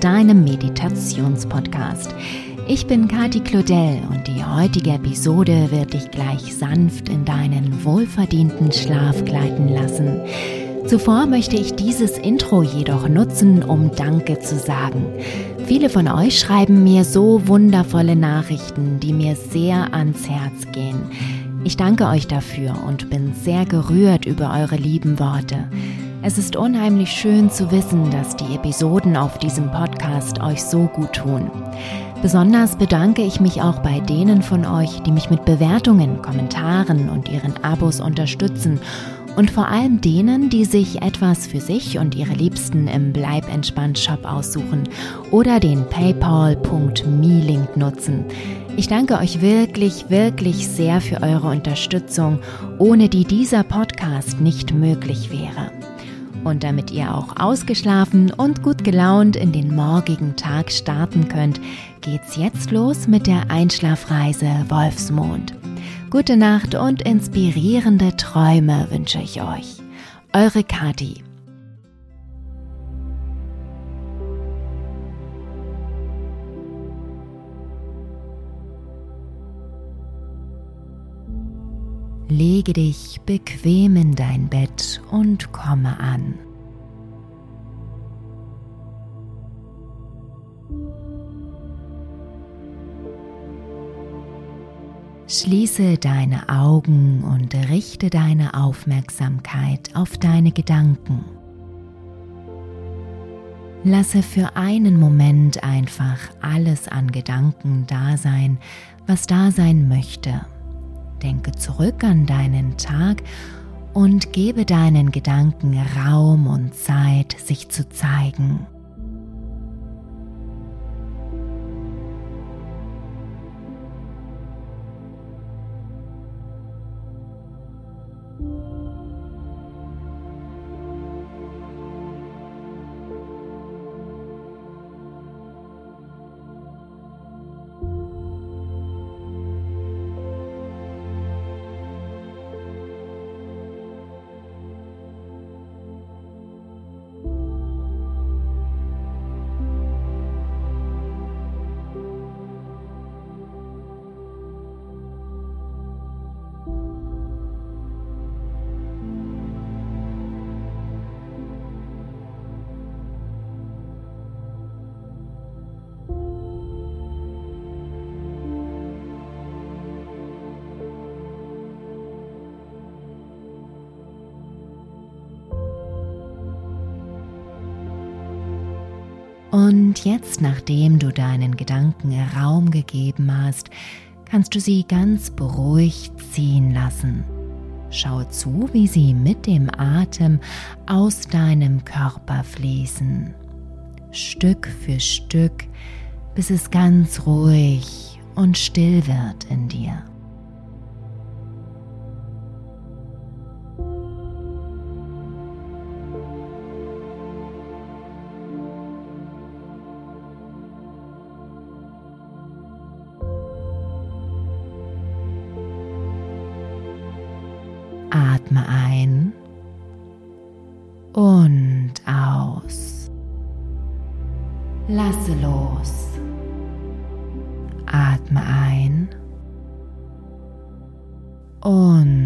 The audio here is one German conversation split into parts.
deinem Meditationspodcast. Ich bin Kati Claudel und die heutige Episode wird dich gleich sanft in deinen wohlverdienten Schlaf gleiten lassen. Zuvor möchte ich dieses Intro jedoch nutzen, um Danke zu sagen. Viele von euch schreiben mir so wundervolle Nachrichten, die mir sehr ans Herz gehen. Ich danke euch dafür und bin sehr gerührt über eure lieben Worte. Es ist unheimlich schön zu wissen, dass die Episoden auf diesem Podcast euch so gut tun. Besonders bedanke ich mich auch bei denen von euch, die mich mit Bewertungen, Kommentaren und ihren Abos unterstützen und vor allem denen, die sich etwas für sich und ihre Liebsten im Bleib entspannt Shop aussuchen oder den paypal.me-Link nutzen. Ich danke euch wirklich, wirklich sehr für eure Unterstützung, ohne die dieser Podcast nicht möglich wäre. Und damit ihr auch ausgeschlafen und gut gelaunt in den morgigen Tag starten könnt, geht's jetzt los mit der Einschlafreise Wolfsmond. Gute Nacht und inspirierende Träume wünsche ich euch. Eure Kati. Lege dich bequem in dein Bett und komme an. Schließe deine Augen und richte deine Aufmerksamkeit auf deine Gedanken. Lasse für einen Moment einfach alles an Gedanken da sein, was da sein möchte. Denke zurück an deinen Tag und gebe deinen Gedanken Raum und Zeit, sich zu zeigen. Und jetzt, nachdem du deinen Gedanken Raum gegeben hast, kannst du sie ganz beruhigt ziehen lassen. Schau zu, wie sie mit dem Atem aus deinem Körper fließen. Stück für Stück, bis es ganz ruhig und still wird in dir. Lasse los. Atme ein und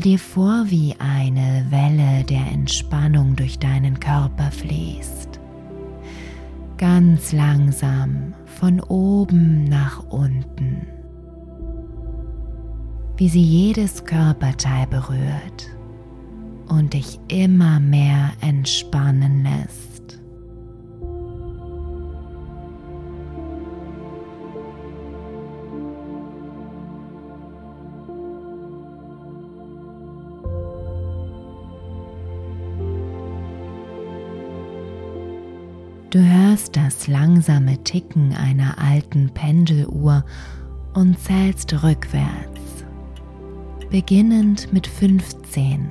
Stelle dir vor, wie eine Welle der Entspannung durch deinen Körper fließt. Ganz langsam von oben nach unten. Wie sie jedes Körperteil berührt und dich immer mehr entspannen lässt. Du hörst das langsame Ticken einer alten Pendeluhr und zählst rückwärts, beginnend mit 15.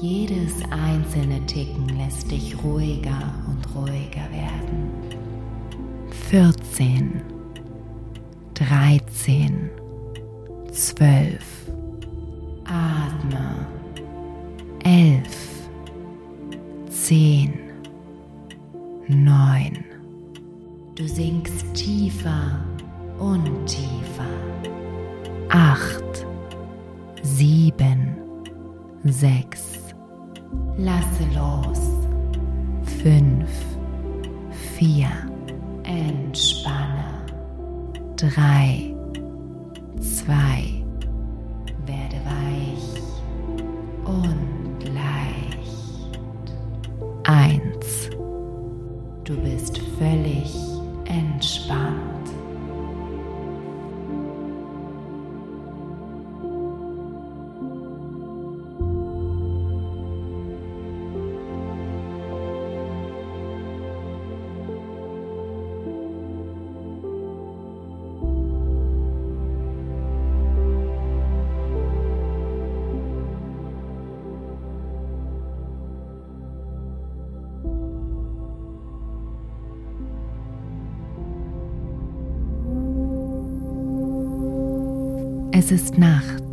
Jedes einzelne Ticken lässt dich ruhiger und ruhiger werden. 14, 13, 12. Atme. 11, 10, 9. Du sinkst tiefer und tiefer. 8, 7, 6. Lasse los. 5, 4. Entspanne. 3, 2. Es ist Nacht.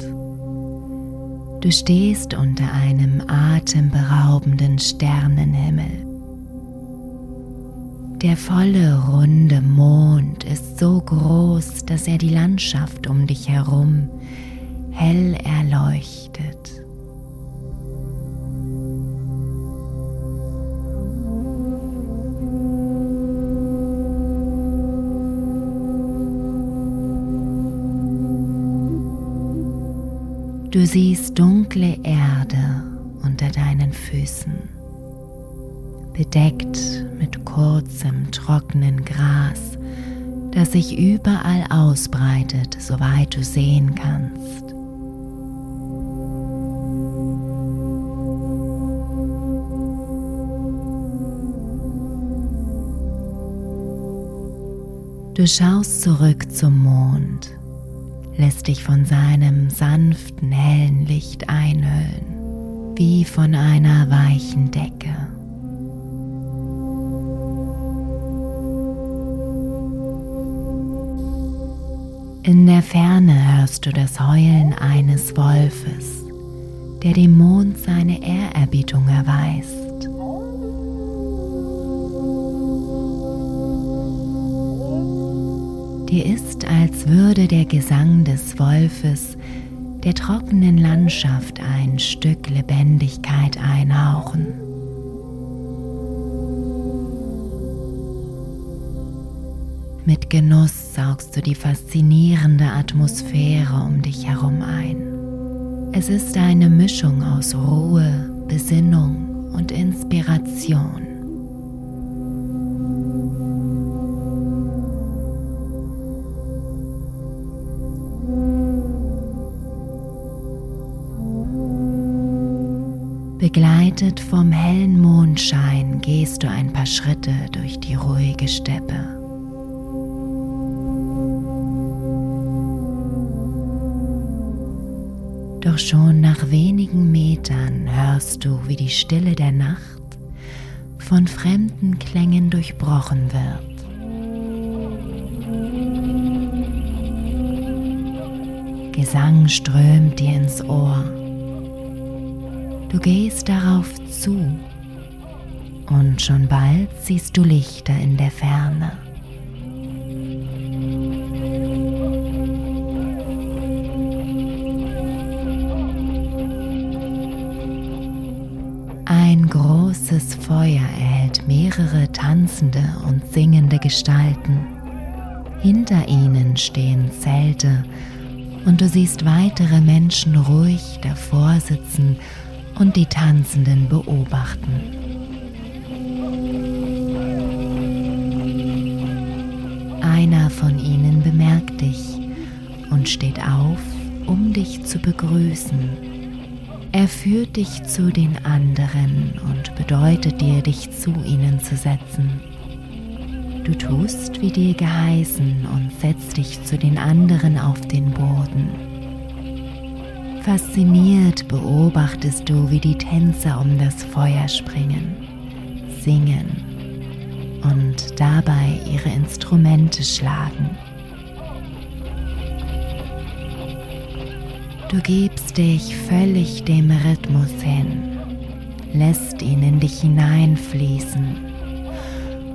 Du stehst unter einem atemberaubenden Sternenhimmel. Der volle, runde Mond ist so groß, dass er die Landschaft um dich herum hell erleuchtet. Du siehst dunkle Erde unter deinen Füßen, bedeckt mit kurzem, trockenen Gras, das sich überall ausbreitet, soweit du sehen kannst. Du schaust zurück zum Mond lässt dich von seinem sanften, hellen Licht einhüllen, wie von einer weichen Decke. In der Ferne hörst du das Heulen eines Wolfes, der dem Mond seine Ehrerbietung erweist. Dir ist, als würde der Gesang des Wolfes der trockenen Landschaft ein Stück Lebendigkeit einhauchen. Mit Genuss saugst du die faszinierende Atmosphäre um dich herum ein. Es ist eine Mischung aus Ruhe, Besinnung und Inspiration. Begleitet vom hellen Mondschein gehst du ein paar Schritte durch die ruhige Steppe. Doch schon nach wenigen Metern hörst du, wie die Stille der Nacht von fremden Klängen durchbrochen wird. Gesang strömt dir ins Ohr. Du gehst darauf zu und schon bald siehst du Lichter in der Ferne. Ein großes Feuer erhält mehrere tanzende und singende Gestalten. Hinter ihnen stehen Zelte und du siehst weitere Menschen ruhig davor sitzen und die Tanzenden beobachten. Einer von ihnen bemerkt dich und steht auf, um dich zu begrüßen. Er führt dich zu den anderen und bedeutet dir, dich zu ihnen zu setzen. Du tust, wie dir geheißen und setzt dich zu den anderen auf den Boden. Fasziniert beobachtest du, wie die Tänzer um das Feuer springen, singen und dabei ihre Instrumente schlagen. Du gibst dich völlig dem Rhythmus hin, lässt ihn in dich hineinfließen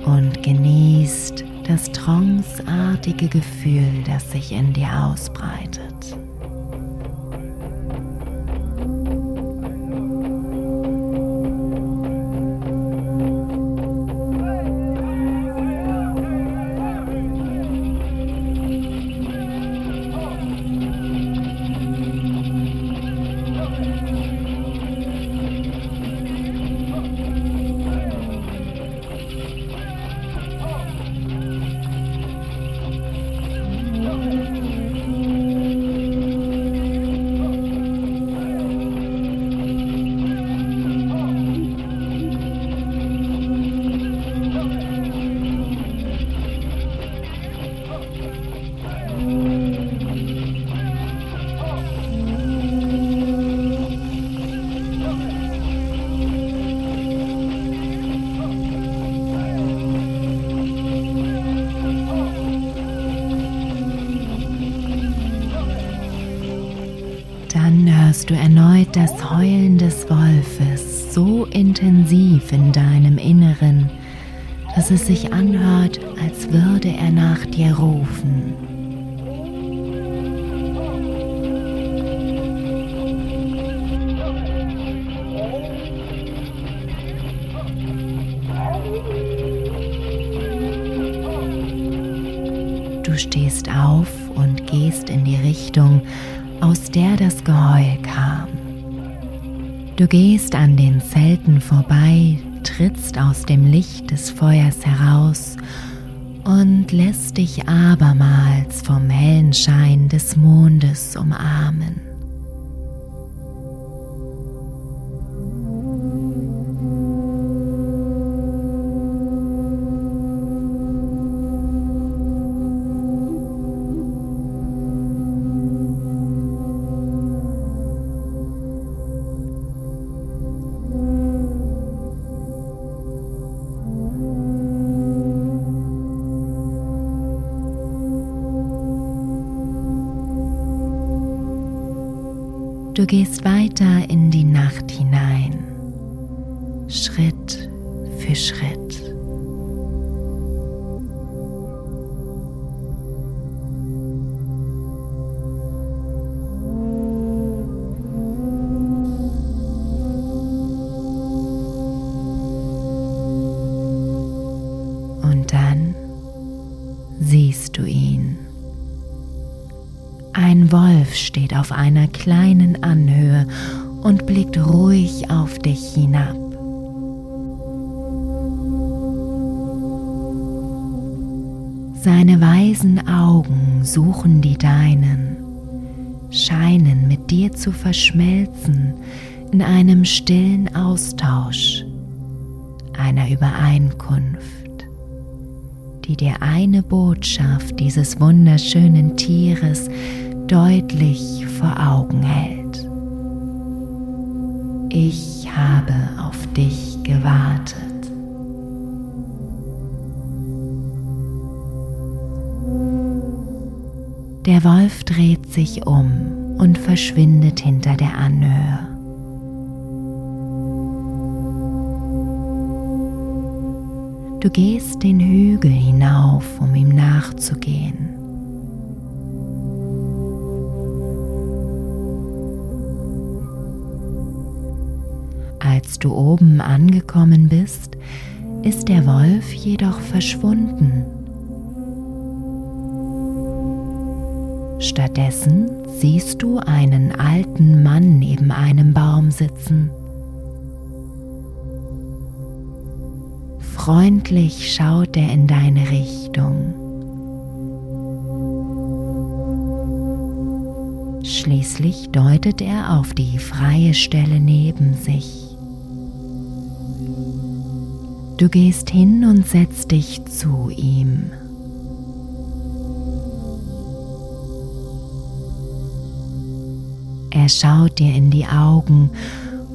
und genießt das tranceartige Gefühl, das sich in dir ausbreitet. So intensiv in deinem Inneren, dass es sich anhört, als würde er nach dir rufen. Du stehst auf und gehst in die Richtung, aus der das Geheul kam. Du gehst an den Zelten vorbei, trittst aus dem Licht des Feuers heraus und lässt dich abermals vom hellen Schein des Mondes umarmen. Du gehst weiter in die Nacht hinein, Schritt für Schritt. Auf einer kleinen Anhöhe und blickt ruhig auf dich hinab. Seine weisen Augen suchen die deinen, scheinen mit dir zu verschmelzen in einem stillen Austausch, einer Übereinkunft die dir eine Botschaft dieses wunderschönen Tieres deutlich vor Augen hält. Ich habe auf dich gewartet. Der Wolf dreht sich um und verschwindet hinter der Anhöhe. Du gehst den Hügel hinauf, um ihm nachzugehen. Als du oben angekommen bist, ist der Wolf jedoch verschwunden. Stattdessen siehst du einen alten Mann neben einem Baum sitzen. Freundlich schaut er in deine Richtung. Schließlich deutet er auf die freie Stelle neben sich. Du gehst hin und setzt dich zu ihm. Er schaut dir in die Augen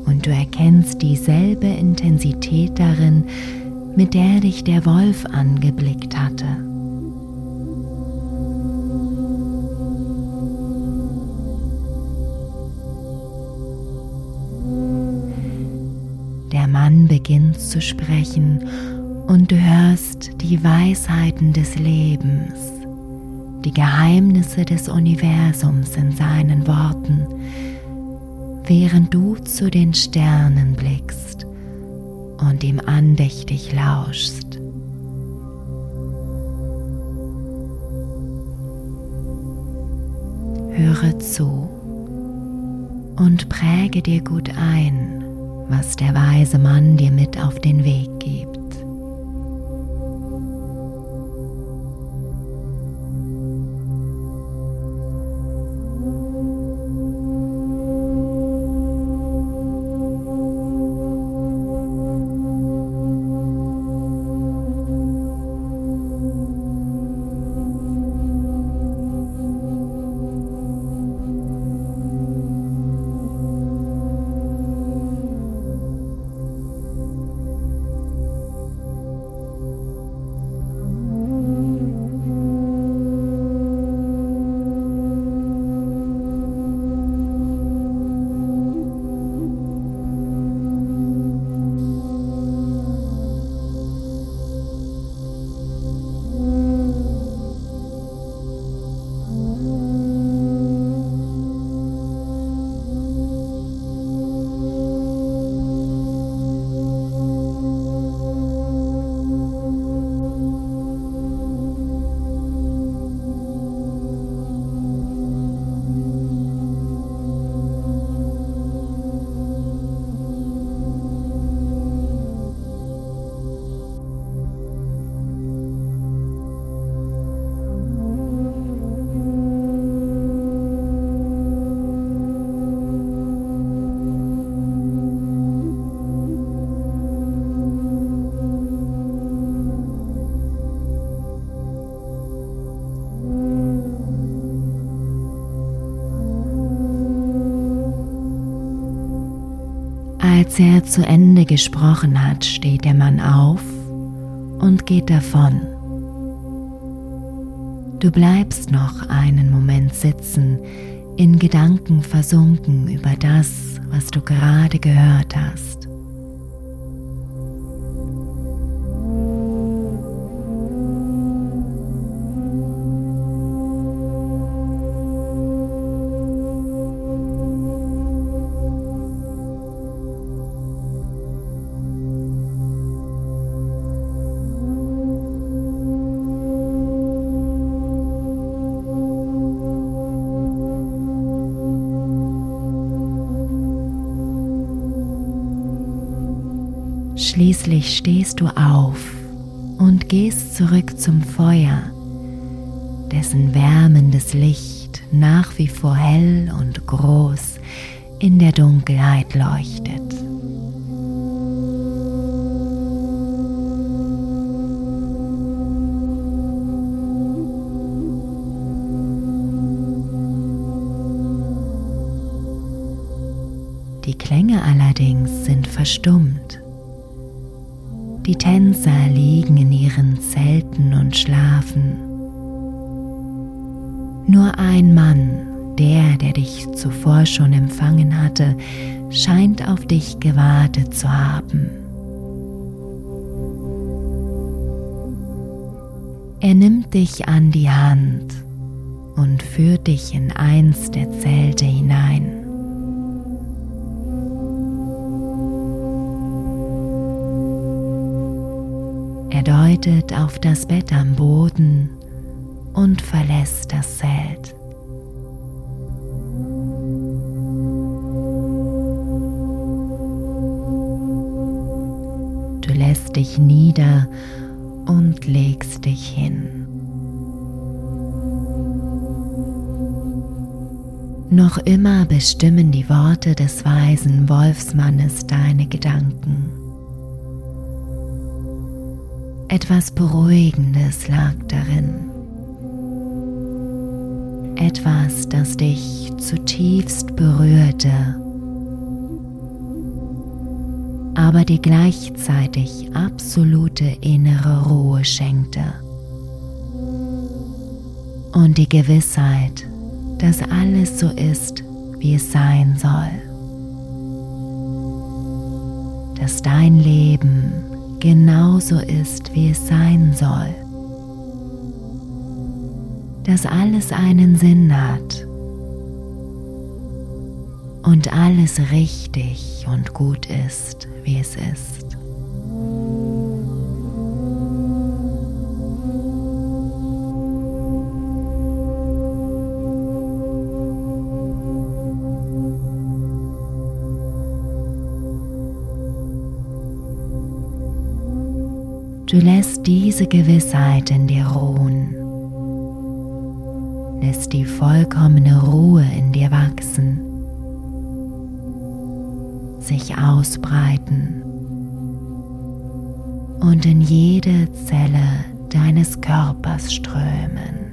und du erkennst dieselbe Intensität darin, mit der dich der Wolf angeblickt hatte. Mann beginnt zu sprechen und du hörst die Weisheiten des Lebens, die Geheimnisse des Universums in seinen Worten, während du zu den Sternen blickst und ihm andächtig lauschst. Höre zu und präge dir gut ein, was der weise Mann dir mit auf den Weg gibt. Als er zu Ende gesprochen hat, steht der Mann auf und geht davon. Du bleibst noch einen Moment sitzen, in Gedanken versunken über das, was du gerade gehört hast. Schließlich stehst du auf und gehst zurück zum Feuer, dessen wärmendes Licht nach wie vor hell und groß in der Dunkelheit leuchtet. Die Klänge allerdings sind verstummt. Die Tänzer liegen in ihren Zelten und schlafen. Nur ein Mann, der, der dich zuvor schon empfangen hatte, scheint auf dich gewartet zu haben. Er nimmt dich an die Hand und führt dich in eins der Zelte hinein. Deutet auf das Bett am Boden und verlässt das Zelt. Du lässt dich nieder und legst dich hin. Noch immer bestimmen die Worte des weisen Wolfsmannes deine Gedanken. Etwas Beruhigendes lag darin. Etwas, das dich zutiefst berührte, aber dir gleichzeitig absolute innere Ruhe schenkte. Und die Gewissheit, dass alles so ist, wie es sein soll. Dass dein Leben genauso ist, wie es sein soll. Dass alles einen Sinn hat und alles richtig und gut ist, wie es ist. Du lässt diese Gewissheit in dir ruhen, lässt die vollkommene Ruhe in dir wachsen, sich ausbreiten. Und in jede Zelle deines Körpers strömen.